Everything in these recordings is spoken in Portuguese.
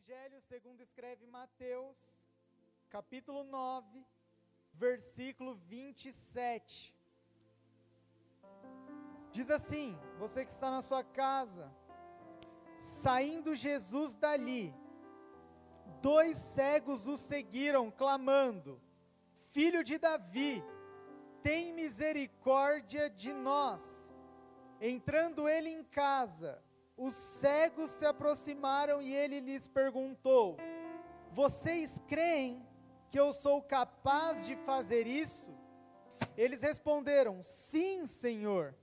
Evangelho segundo escreve Mateus, capítulo 9, versículo 27. Diz assim: você que está na sua casa, saindo Jesus dali, dois cegos o seguiram, clamando: Filho de Davi, tem misericórdia de nós. Entrando ele em casa, os cegos se aproximaram e ele lhes perguntou: Vocês creem que eu sou capaz de fazer isso? Eles responderam: Sim, Senhor.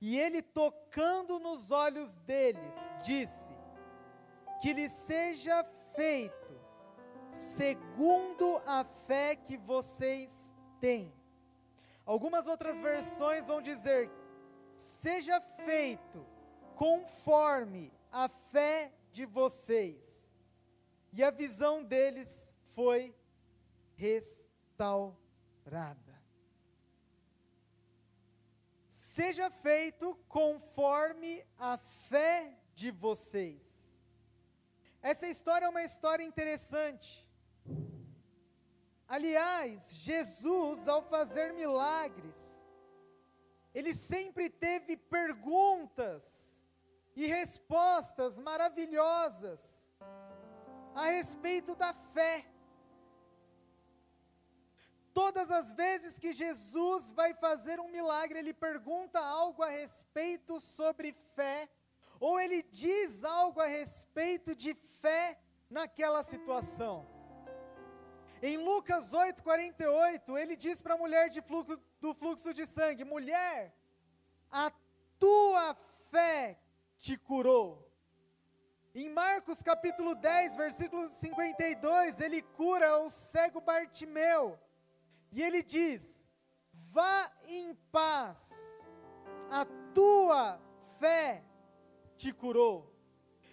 E ele, tocando nos olhos deles, disse: Que lhe seja feito segundo a fé que vocês têm. Algumas outras versões vão dizer: Seja feito conforme a fé de vocês. E a visão deles foi restaurada. Seja feito conforme a fé de vocês. Essa história é uma história interessante. Aliás, Jesus, ao fazer milagres, ele sempre teve perguntas e respostas maravilhosas a respeito da fé. Todas as vezes que Jesus vai fazer um milagre, ele pergunta algo a respeito sobre fé, ou ele diz algo a respeito de fé naquela situação. Em Lucas 8,48, ele diz para a mulher fluxo, do fluxo de sangue: Mulher, a tua fé te curou. Em Marcos capítulo 10, versículo 52, ele cura o cego Bartimeu. E ele diz: Vá em paz, a tua fé te curou.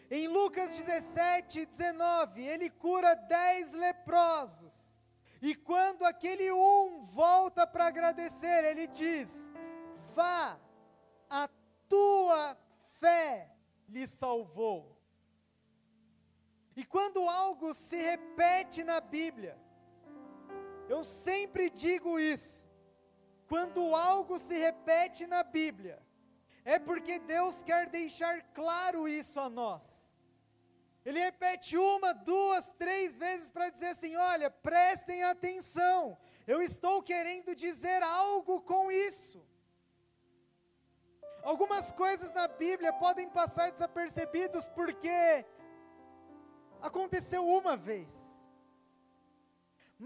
Em Lucas 17, 19, ele cura dez leprosos. E quando aquele um volta para agradecer, ele diz: Vá, a tua fé lhe salvou. E quando algo se repete na Bíblia, eu sempre digo isso, quando algo se repete na Bíblia, é porque Deus quer deixar claro isso a nós. Ele repete uma, duas, três vezes para dizer assim: olha, prestem atenção, eu estou querendo dizer algo com isso. Algumas coisas na Bíblia podem passar desapercebidos porque aconteceu uma vez.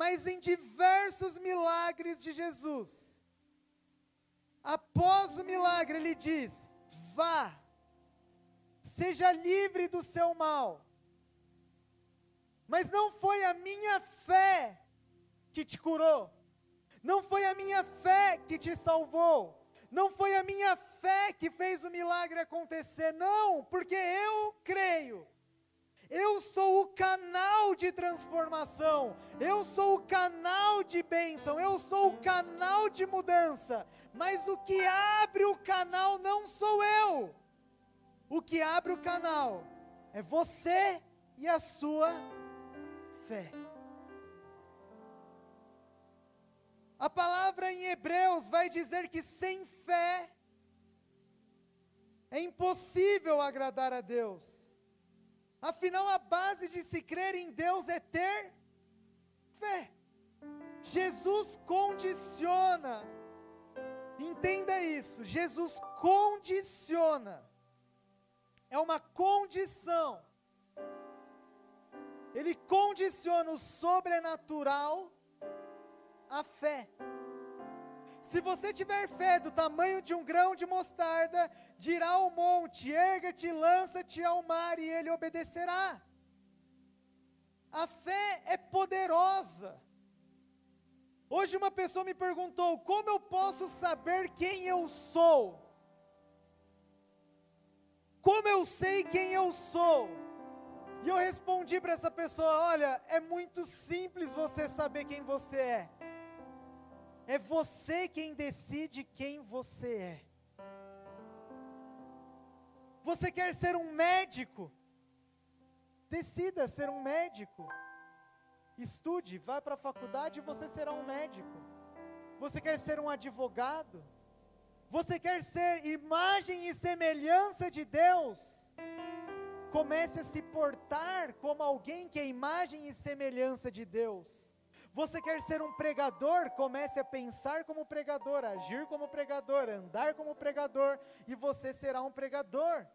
Mas em diversos milagres de Jesus, Após o milagre, ele diz: vá, seja livre do seu mal. Mas não foi a minha fé que te curou, não foi a minha fé que te salvou, não foi a minha fé que fez o milagre acontecer, não, porque eu creio. Eu sou o canal de transformação, eu sou o canal de bênção, eu sou o canal de mudança, mas o que abre o canal não sou eu, o que abre o canal é você e a sua fé. A palavra em Hebreus vai dizer que sem fé é impossível agradar a Deus. Afinal, a base de se crer em Deus é ter fé. Jesus condiciona, entenda isso, Jesus condiciona, é uma condição, ele condiciona o sobrenatural à fé. Se você tiver fé do tamanho de um grão de mostarda, dirá ao monte: erga-te, lança-te ao mar, e ele obedecerá. A fé é poderosa. Hoje uma pessoa me perguntou: como eu posso saber quem eu sou? Como eu sei quem eu sou? E eu respondi para essa pessoa: olha, é muito simples você saber quem você é. É você quem decide quem você é. Você quer ser um médico? decida ser um médico. Estude, vá para a faculdade e você será um médico. Você quer ser um advogado? Você quer ser imagem e semelhança de Deus? Comece a se portar como alguém que é imagem e semelhança de Deus. Você quer ser um pregador? Comece a pensar como pregador, agir como pregador, andar como pregador, e você será um pregador.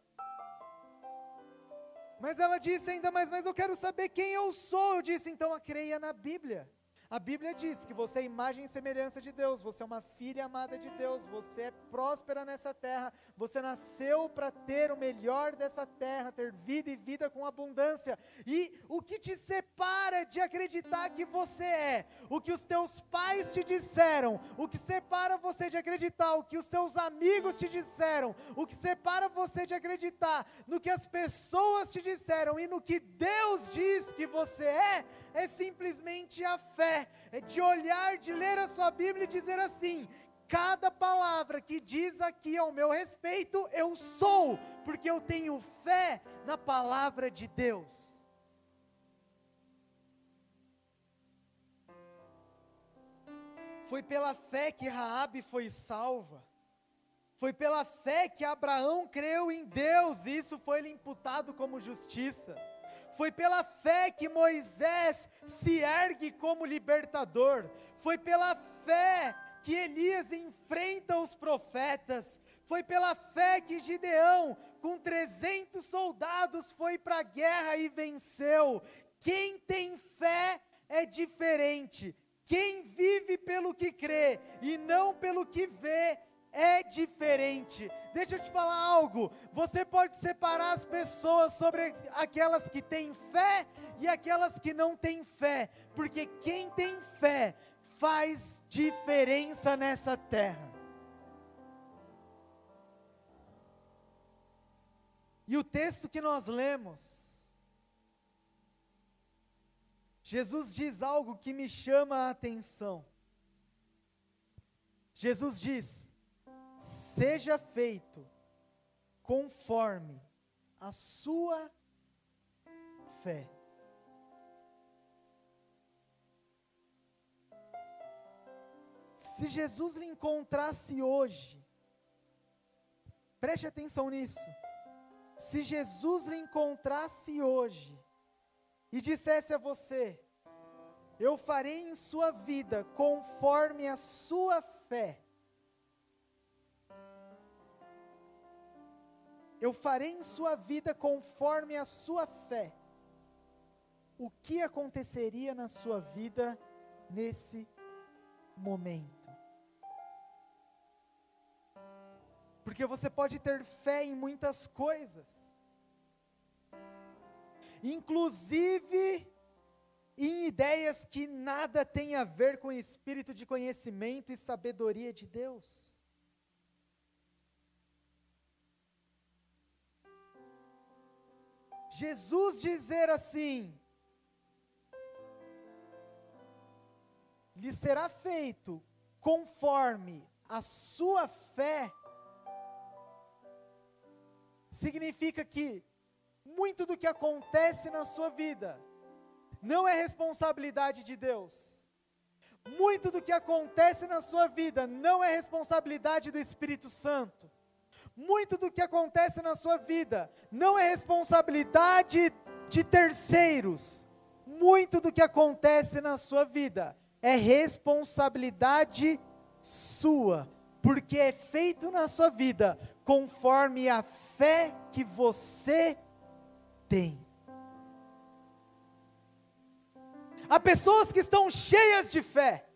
Mas ela disse ainda mais, mas eu quero saber quem eu sou. Eu disse, então creia na Bíblia. A Bíblia diz que você é imagem e semelhança de Deus, você é uma filha amada de Deus, você é próspera nessa terra, você nasceu para ter o melhor dessa terra, ter vida e vida com abundância. E o que te separa de acreditar que você é, o que os teus pais te disseram, o que separa você de acreditar, o que os seus amigos te disseram, o que separa você de acreditar no que as pessoas te disseram e no que Deus diz que você é, é simplesmente a fé é de olhar, de ler a sua Bíblia e dizer assim: cada palavra que diz aqui ao meu respeito, eu sou, porque eu tenho fé na palavra de Deus. Foi pela fé que Raabe foi salva. Foi pela fé que Abraão creu em Deus, e isso foi lhe imputado como justiça. Foi pela fé que Moisés se ergue como libertador. Foi pela fé que Elias enfrenta os profetas. Foi pela fé que Gideão, com 300 soldados, foi para a guerra e venceu. Quem tem fé é diferente. Quem vive pelo que crê e não pelo que vê é diferente. Deixa eu te falar algo. Você pode separar as pessoas sobre aquelas que têm fé e aquelas que não têm fé, porque quem tem fé faz diferença nessa terra. E o texto que nós lemos, Jesus diz algo que me chama a atenção. Jesus diz: seja feito conforme a sua fé. Se Jesus lhe encontrasse hoje, preste atenção nisso. Se Jesus lhe encontrasse hoje e dissesse a você: Eu farei em sua vida conforme a sua fé, eu farei em sua vida conforme a sua fé. O que aconteceria na sua vida nesse momento? Porque você pode ter fé em muitas coisas, inclusive em ideias que nada têm a ver com o espírito de conhecimento e sabedoria de Deus. Jesus dizer assim: lhe será feito conforme a sua fé, significa que muito do que acontece na sua vida não é responsabilidade de Deus. Muito do que acontece na sua vida não é responsabilidade do Espírito Santo. Muito do que acontece na sua vida não é responsabilidade de terceiros. Muito do que acontece na sua vida é responsabilidade sua, porque é feito na sua vida conforme a fé que você tem. Há pessoas que estão cheias de fé,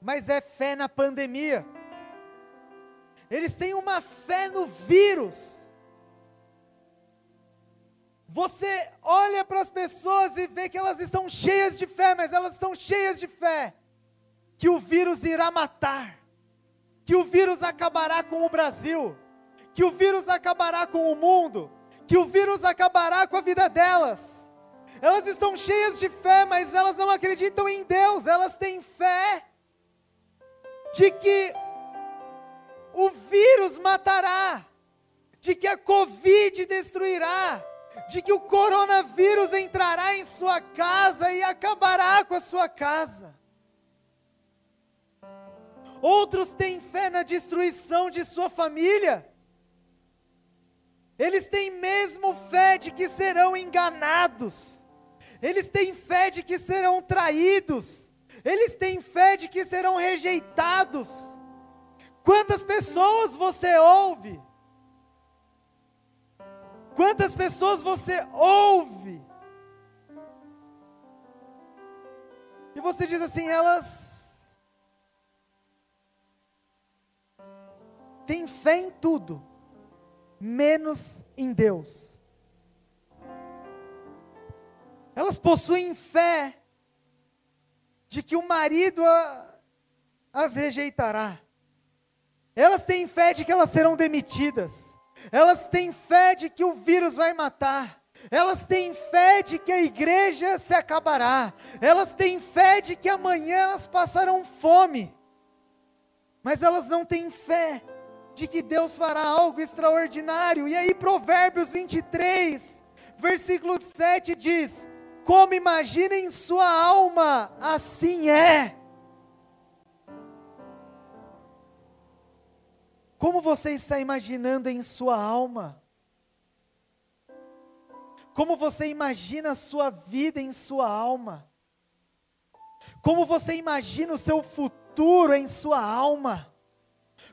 mas é fé na pandemia eles têm uma fé no vírus. Você olha para as pessoas e vê que elas estão cheias de fé, mas elas estão cheias de fé que o vírus irá matar, que o vírus acabará com o Brasil, que o vírus acabará com o mundo, que o vírus acabará com a vida delas. Elas estão cheias de fé, mas elas não acreditam em Deus, elas têm fé de que o vírus matará, de que a Covid destruirá, de que o coronavírus entrará em sua casa e acabará com a sua casa. Outros têm fé na destruição de sua família. Eles têm mesmo fé de que serão enganados. Eles têm fé de que serão traídos. Eles têm fé de que serão rejeitados. Quantas pessoas você ouve? Quantas pessoas você ouve? E você diz assim, elas têm fé em tudo, menos em Deus. Elas possuem fé de que o marido a, as rejeitará. Elas têm fé de que elas serão demitidas. Elas têm fé de que o vírus vai matar. Elas têm fé de que a igreja se acabará. Elas têm fé de que amanhã elas passarão fome. Mas elas não têm fé de que Deus fará algo extraordinário. E aí, Provérbios 23, versículo 7 diz: como imagina em sua alma, assim é. Como você está imaginando em sua alma? Como você imagina a sua vida em sua alma? Como você imagina o seu futuro em sua alma?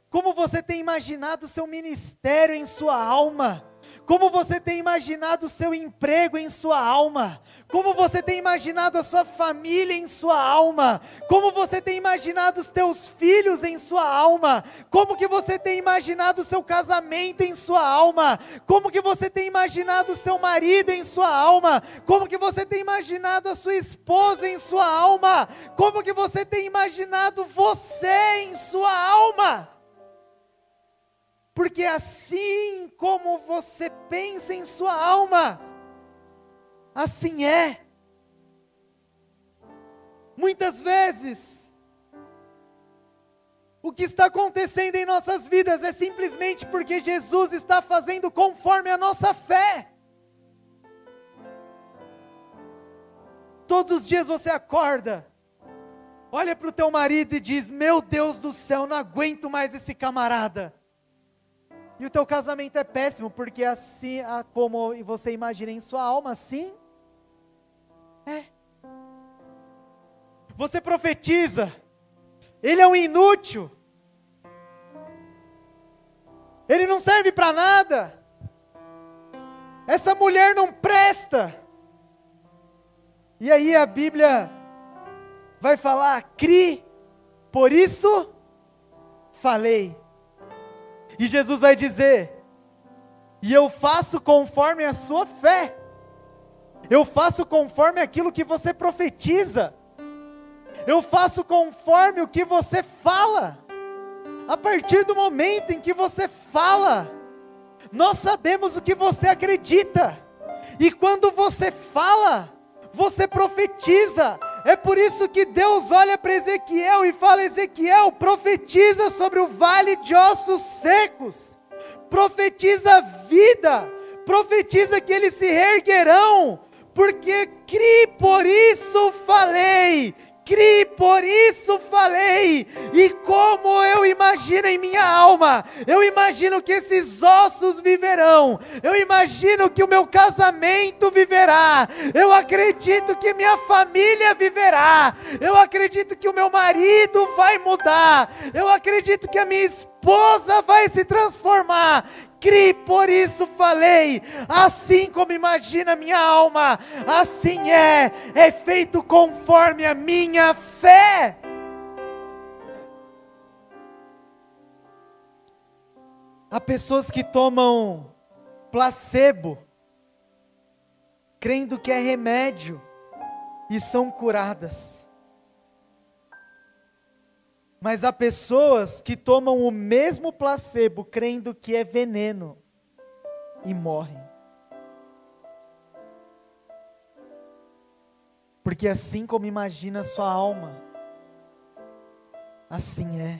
Como você tem imaginado o seu ministério em sua alma? Como você tem imaginado o seu emprego em sua alma? Como você tem imaginado a sua família em sua alma? Como você tem imaginado os teus filhos em sua alma? Como que você tem imaginado o seu casamento em sua alma? Como que você tem imaginado o seu marido em sua alma? Como que você tem imaginado a sua esposa em sua alma? Como que você tem imaginado você em sua alma? Porque assim como você pensa em sua alma, assim é. Muitas vezes, o que está acontecendo em nossas vidas é simplesmente porque Jesus está fazendo conforme a nossa fé. Todos os dias você acorda, olha para o teu marido e diz: Meu Deus do céu, não aguento mais esse camarada. E o teu casamento é péssimo, porque assim como você imagina em sua alma, assim é. Você profetiza, ele é um inútil, ele não serve para nada, essa mulher não presta. E aí a Bíblia vai falar: cri, por isso falei. E Jesus vai dizer: E eu faço conforme a sua fé, eu faço conforme aquilo que você profetiza, eu faço conforme o que você fala. A partir do momento em que você fala, nós sabemos o que você acredita, e quando você fala, você profetiza, é por isso que Deus olha para Ezequiel e fala: Ezequiel, profetiza sobre o vale de ossos secos, profetiza vida, profetiza que eles se reerguerão, porque cri, por isso falei, cri, por isso falei. E como eu imagino em minha alma, eu imagino que esses ossos viverão, eu imagino que o meu casamento viverá, eu acredito que minha família viverá, eu acredito que o meu marido vai mudar, eu acredito que a minha esposa vai se transformar, crie, por isso falei. Assim como imagina minha alma, assim é, é feito conforme a minha fé. Há pessoas que tomam placebo, crendo que é remédio, e são curadas. Mas há pessoas que tomam o mesmo placebo crendo que é veneno e morrem. Porque assim como imagina sua alma, assim é.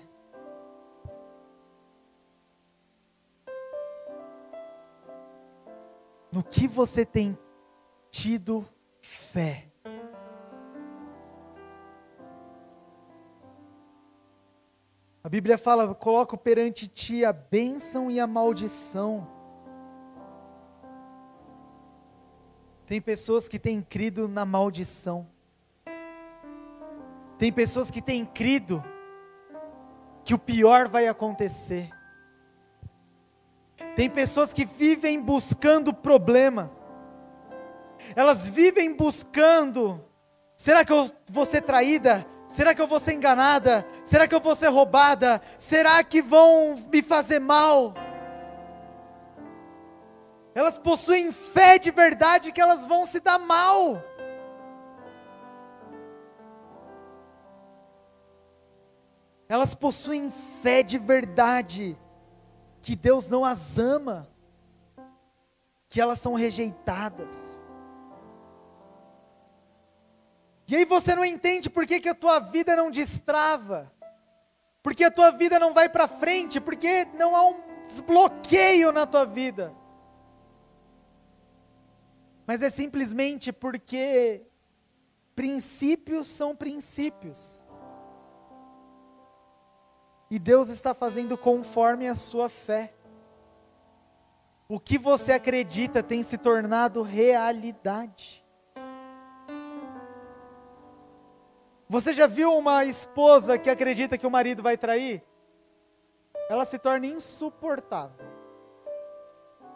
No que você tem tido fé? A Bíblia fala: coloco perante ti a bênção e a maldição. Tem pessoas que têm crido na maldição. Tem pessoas que têm crido que o pior vai acontecer. Tem pessoas que vivem buscando problema. Elas vivem buscando: será que eu vou ser traída? Será que eu vou ser enganada? Será que eu vou ser roubada? Será que vão me fazer mal? Elas possuem fé de verdade que elas vão se dar mal. Elas possuem fé de verdade que Deus não as ama, que elas são rejeitadas. E aí você não entende por que, que a tua vida não destrava, porque a tua vida não vai para frente, porque não há um desbloqueio na tua vida mas é simplesmente porque princípios são princípios. E Deus está fazendo conforme a sua fé. O que você acredita tem se tornado realidade. Você já viu uma esposa que acredita que o marido vai trair? Ela se torna insuportável.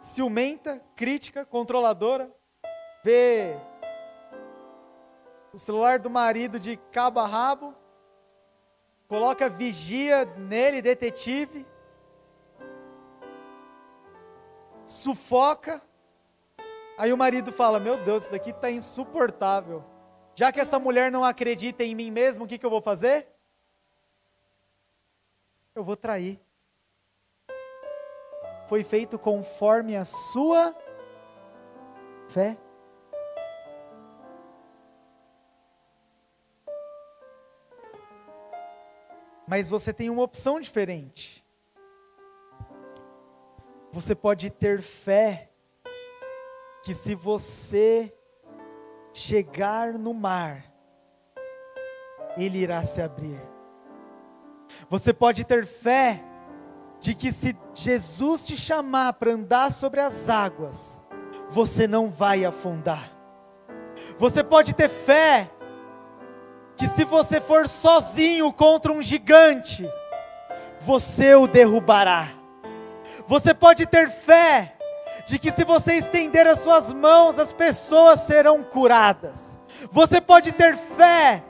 Ciumenta, crítica, controladora vê o celular do marido de cabo a rabo, coloca vigia nele, detetive, sufoca. Aí o marido fala: Meu Deus, isso daqui está insuportável. Já que essa mulher não acredita em mim mesmo, o que, que eu vou fazer? Eu vou trair. Foi feito conforme a sua fé. Mas você tem uma opção diferente. Você pode ter fé que se você chegar no mar, ele irá se abrir. Você pode ter fé de que se Jesus te chamar para andar sobre as águas, você não vai afundar. Você pode ter fé que se você for sozinho contra um gigante, você o derrubará. Você pode ter fé de que se você estender as suas mãos, as pessoas serão curadas. Você pode ter fé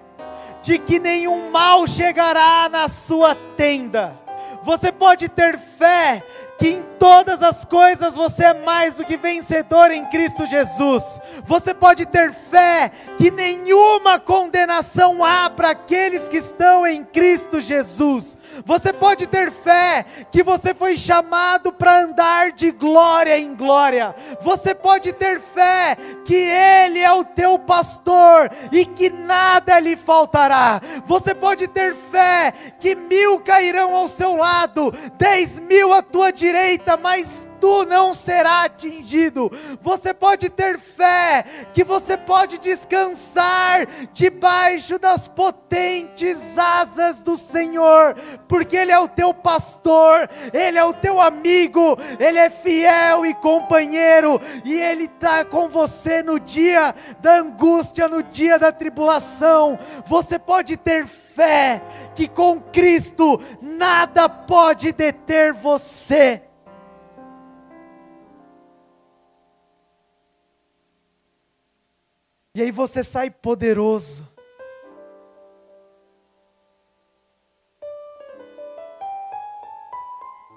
de que nenhum mal chegará na sua tenda. Você pode ter fé que em todas as coisas você é mais do que vencedor em Cristo Jesus. Você pode ter fé que nenhuma condenação há para aqueles que estão em Cristo Jesus. Você pode ter fé que você foi chamado para andar de glória em glória. Você pode ter fé que Ele é o teu pastor e que nada lhe faltará. Você pode ter fé que mil cairão ao seu lado, dez mil à tua direita direita, mas tu não será atingido. Você pode ter fé que você pode descansar debaixo das potentes asas do Senhor, porque Ele é o teu pastor, Ele é o teu amigo, Ele é fiel e companheiro, e Ele está com você no dia da angústia, no dia da tribulação. Você pode ter fé que com Cristo nada pode deter você. E aí você sai poderoso.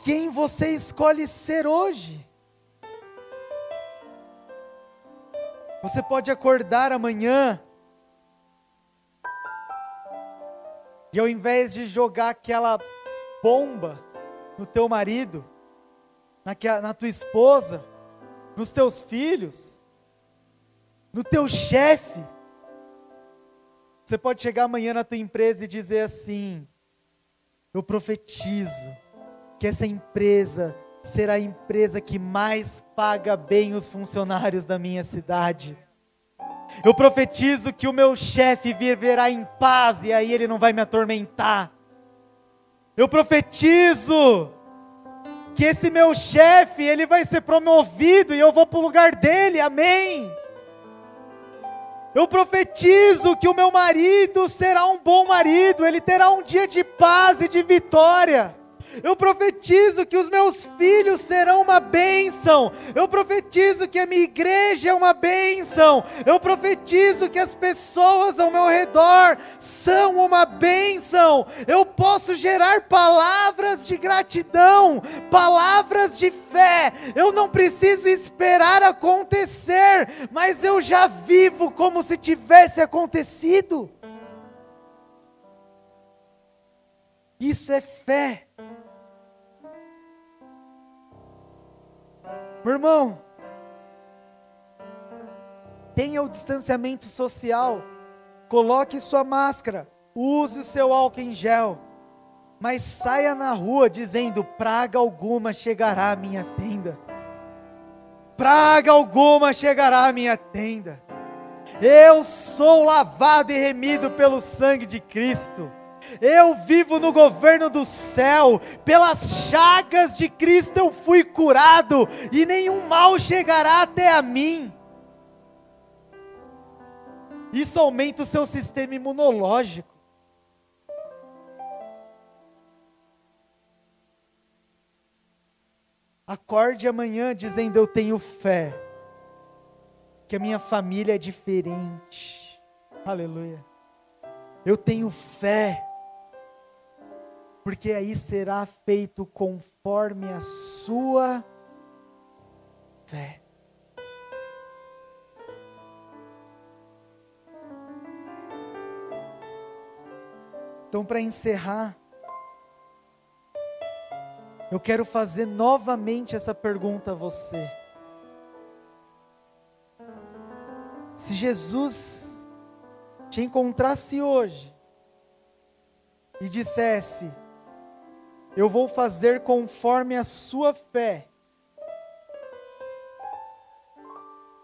Quem você escolhe ser hoje? Você pode acordar amanhã e ao invés de jogar aquela bomba no teu marido, na, na tua esposa, nos teus filhos, no teu chefe. Você pode chegar amanhã na tua empresa e dizer assim: Eu profetizo que essa empresa ser a empresa que mais paga bem os funcionários da minha cidade. Eu profetizo que o meu chefe viverá em paz e aí ele não vai me atormentar. Eu profetizo que esse meu chefe, ele vai ser promovido e eu vou para o lugar dele. Amém. Eu profetizo que o meu marido será um bom marido, ele terá um dia de paz e de vitória. Eu profetizo que os meus filhos serão uma bênção. Eu profetizo que a minha igreja é uma bênção. Eu profetizo que as pessoas ao meu redor são uma bênção. Eu posso gerar palavras de gratidão, palavras de fé. Eu não preciso esperar acontecer, mas eu já vivo como se tivesse acontecido. Isso é fé. Meu irmão, tenha o distanciamento social, coloque sua máscara, use o seu álcool em gel, mas saia na rua dizendo: praga alguma chegará à minha tenda. Praga alguma chegará à minha tenda. Eu sou lavado e remido pelo sangue de Cristo. Eu vivo no governo do céu, pelas chagas de Cristo eu fui curado, e nenhum mal chegará até a mim. Isso aumenta o seu sistema imunológico. Acorde amanhã dizendo: Eu tenho fé, que a minha família é diferente. Aleluia. Eu tenho fé porque aí será feito conforme a sua fé. Então, para encerrar, eu quero fazer novamente essa pergunta a você. Se Jesus te encontrasse hoje e dissesse: eu vou fazer conforme a sua fé.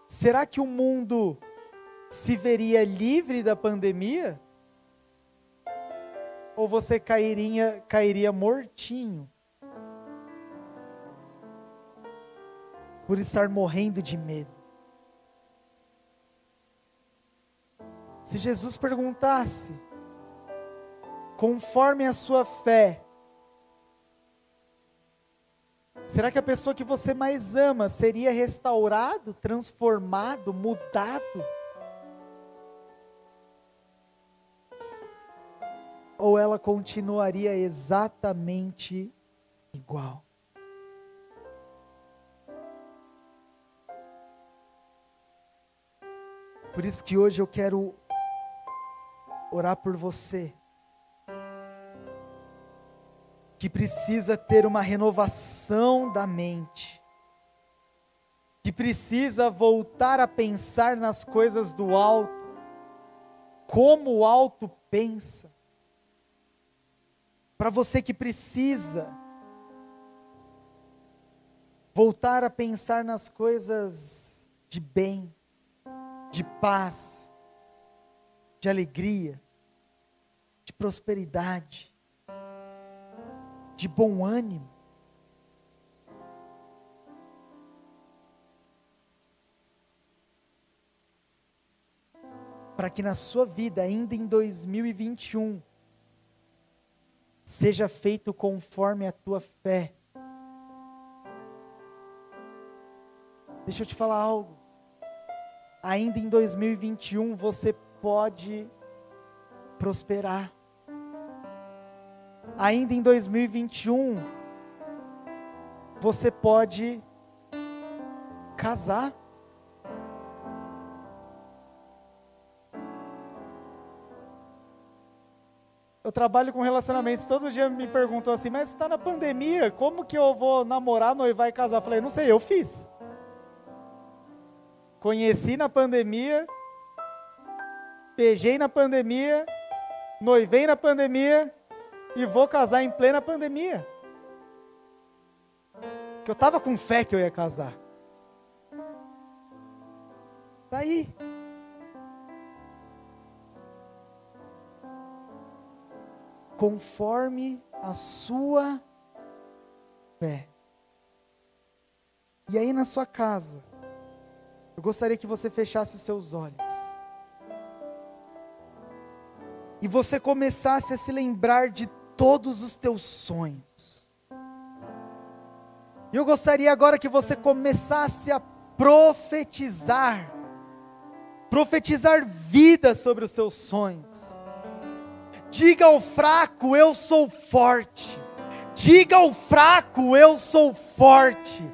Será que o mundo se veria livre da pandemia? Ou você cairia, cairia mortinho? Por estar morrendo de medo. Se Jesus perguntasse, conforme a sua fé, Será que a pessoa que você mais ama seria restaurado, transformado, mudado? Ou ela continuaria exatamente igual? Por isso que hoje eu quero orar por você que precisa ter uma renovação da mente, que precisa voltar a pensar nas coisas do alto, como o alto pensa. Para você que precisa voltar a pensar nas coisas de bem, de paz, de alegria, de prosperidade de bom ânimo. Para que na sua vida, ainda em 2021, seja feito conforme a tua fé. Deixa eu te falar algo. Ainda em 2021 você pode prosperar ainda em 2021, você pode casar. Eu trabalho com relacionamentos, todo dia me perguntam assim, mas está na pandemia, como que eu vou namorar, noivar e casar? Eu falei, não sei, eu fiz. Conheci na pandemia, beijei na pandemia, noivei na pandemia e vou casar em plena pandemia. Que eu estava com fé que eu ia casar. Daí. Tá Conforme a sua fé. E aí na sua casa, eu gostaria que você fechasse os seus olhos. E você começasse a se lembrar de todos os teus sonhos. E eu gostaria agora que você começasse a profetizar, profetizar vida sobre os seus sonhos. Diga ao fraco, eu sou forte. Diga ao fraco, eu sou forte.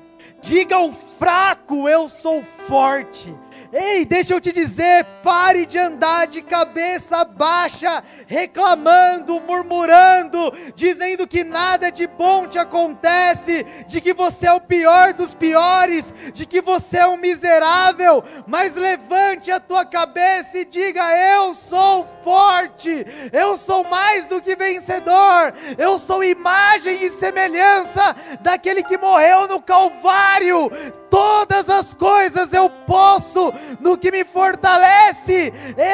Diga ao fraco, eu sou forte. Ei, deixa eu te dizer, pare de andar de cabeça baixa, reclamando, murmurando, dizendo que nada de bom te acontece, de que você é o pior dos piores, de que você é um miserável, mas levante a tua cabeça e diga: Eu sou forte, eu sou mais do que vencedor, eu sou imagem e semelhança daquele que morreu no Calvário, todas as coisas eu posso no que me fortalece.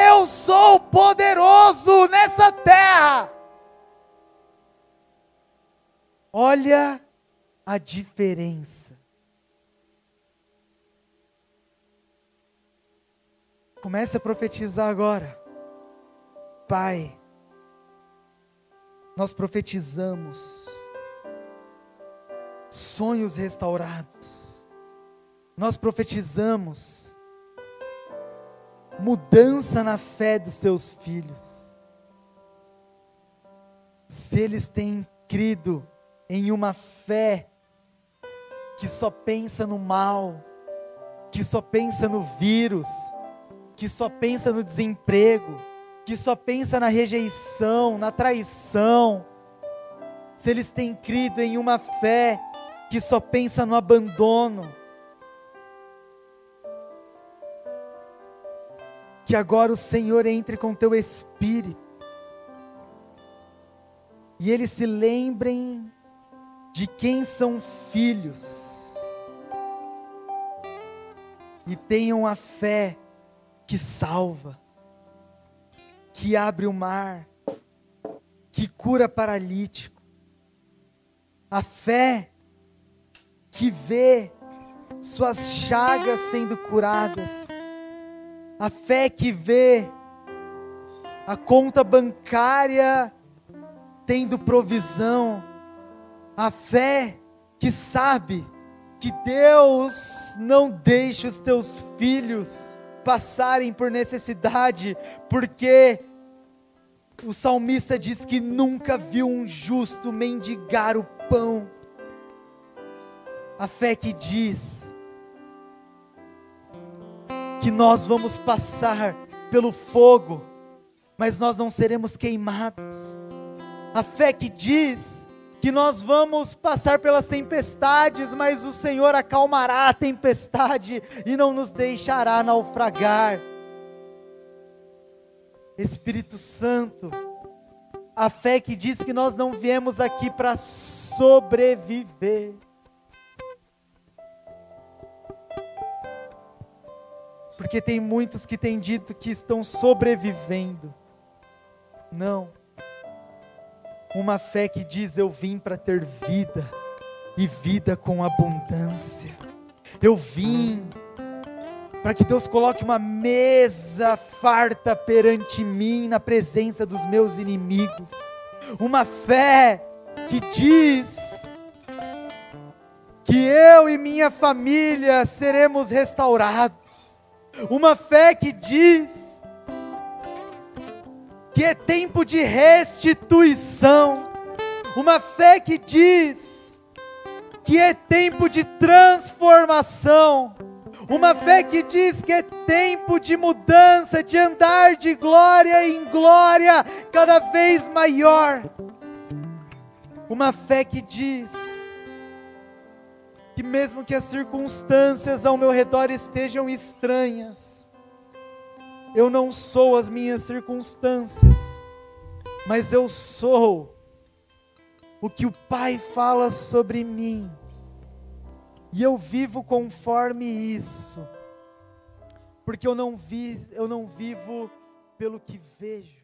Eu sou poderoso nessa terra. Olha a diferença. Comece a profetizar agora. Pai, nós profetizamos sonhos restaurados. Nós profetizamos mudança na fé dos teus filhos. Se eles têm crido em uma fé que só pensa no mal, que só pensa no vírus, que só pensa no desemprego, que só pensa na rejeição, na traição, se eles têm crido em uma fé que só pensa no abandono, que agora o Senhor entre com teu espírito. E eles se lembrem de quem são filhos. E tenham a fé que salva, que abre o mar, que cura paralítico. A fé que vê suas chagas sendo curadas a fé que vê a conta bancária tendo provisão, a fé que sabe que Deus não deixa os teus filhos passarem por necessidade, porque o salmista diz que nunca viu um justo mendigar o pão. A fé que diz que nós vamos passar pelo fogo, mas nós não seremos queimados. A fé que diz que nós vamos passar pelas tempestades, mas o Senhor acalmará a tempestade e não nos deixará naufragar. Espírito Santo, a fé que diz que nós não viemos aqui para sobreviver Porque tem muitos que têm dito que estão sobrevivendo. Não. Uma fé que diz: Eu vim para ter vida, e vida com abundância. Eu vim para que Deus coloque uma mesa farta perante mim, na presença dos meus inimigos. Uma fé que diz que eu e minha família seremos restaurados uma fé que diz que é tempo de restituição, uma fé que diz que é tempo de transformação, uma fé que diz que é tempo de mudança, de andar de glória em glória cada vez maior. Uma fé que diz que mesmo que as circunstâncias ao meu redor estejam estranhas, eu não sou as minhas circunstâncias, mas eu sou o que o Pai fala sobre mim. E eu vivo conforme isso. Porque eu não vi, eu não vivo pelo que vejo.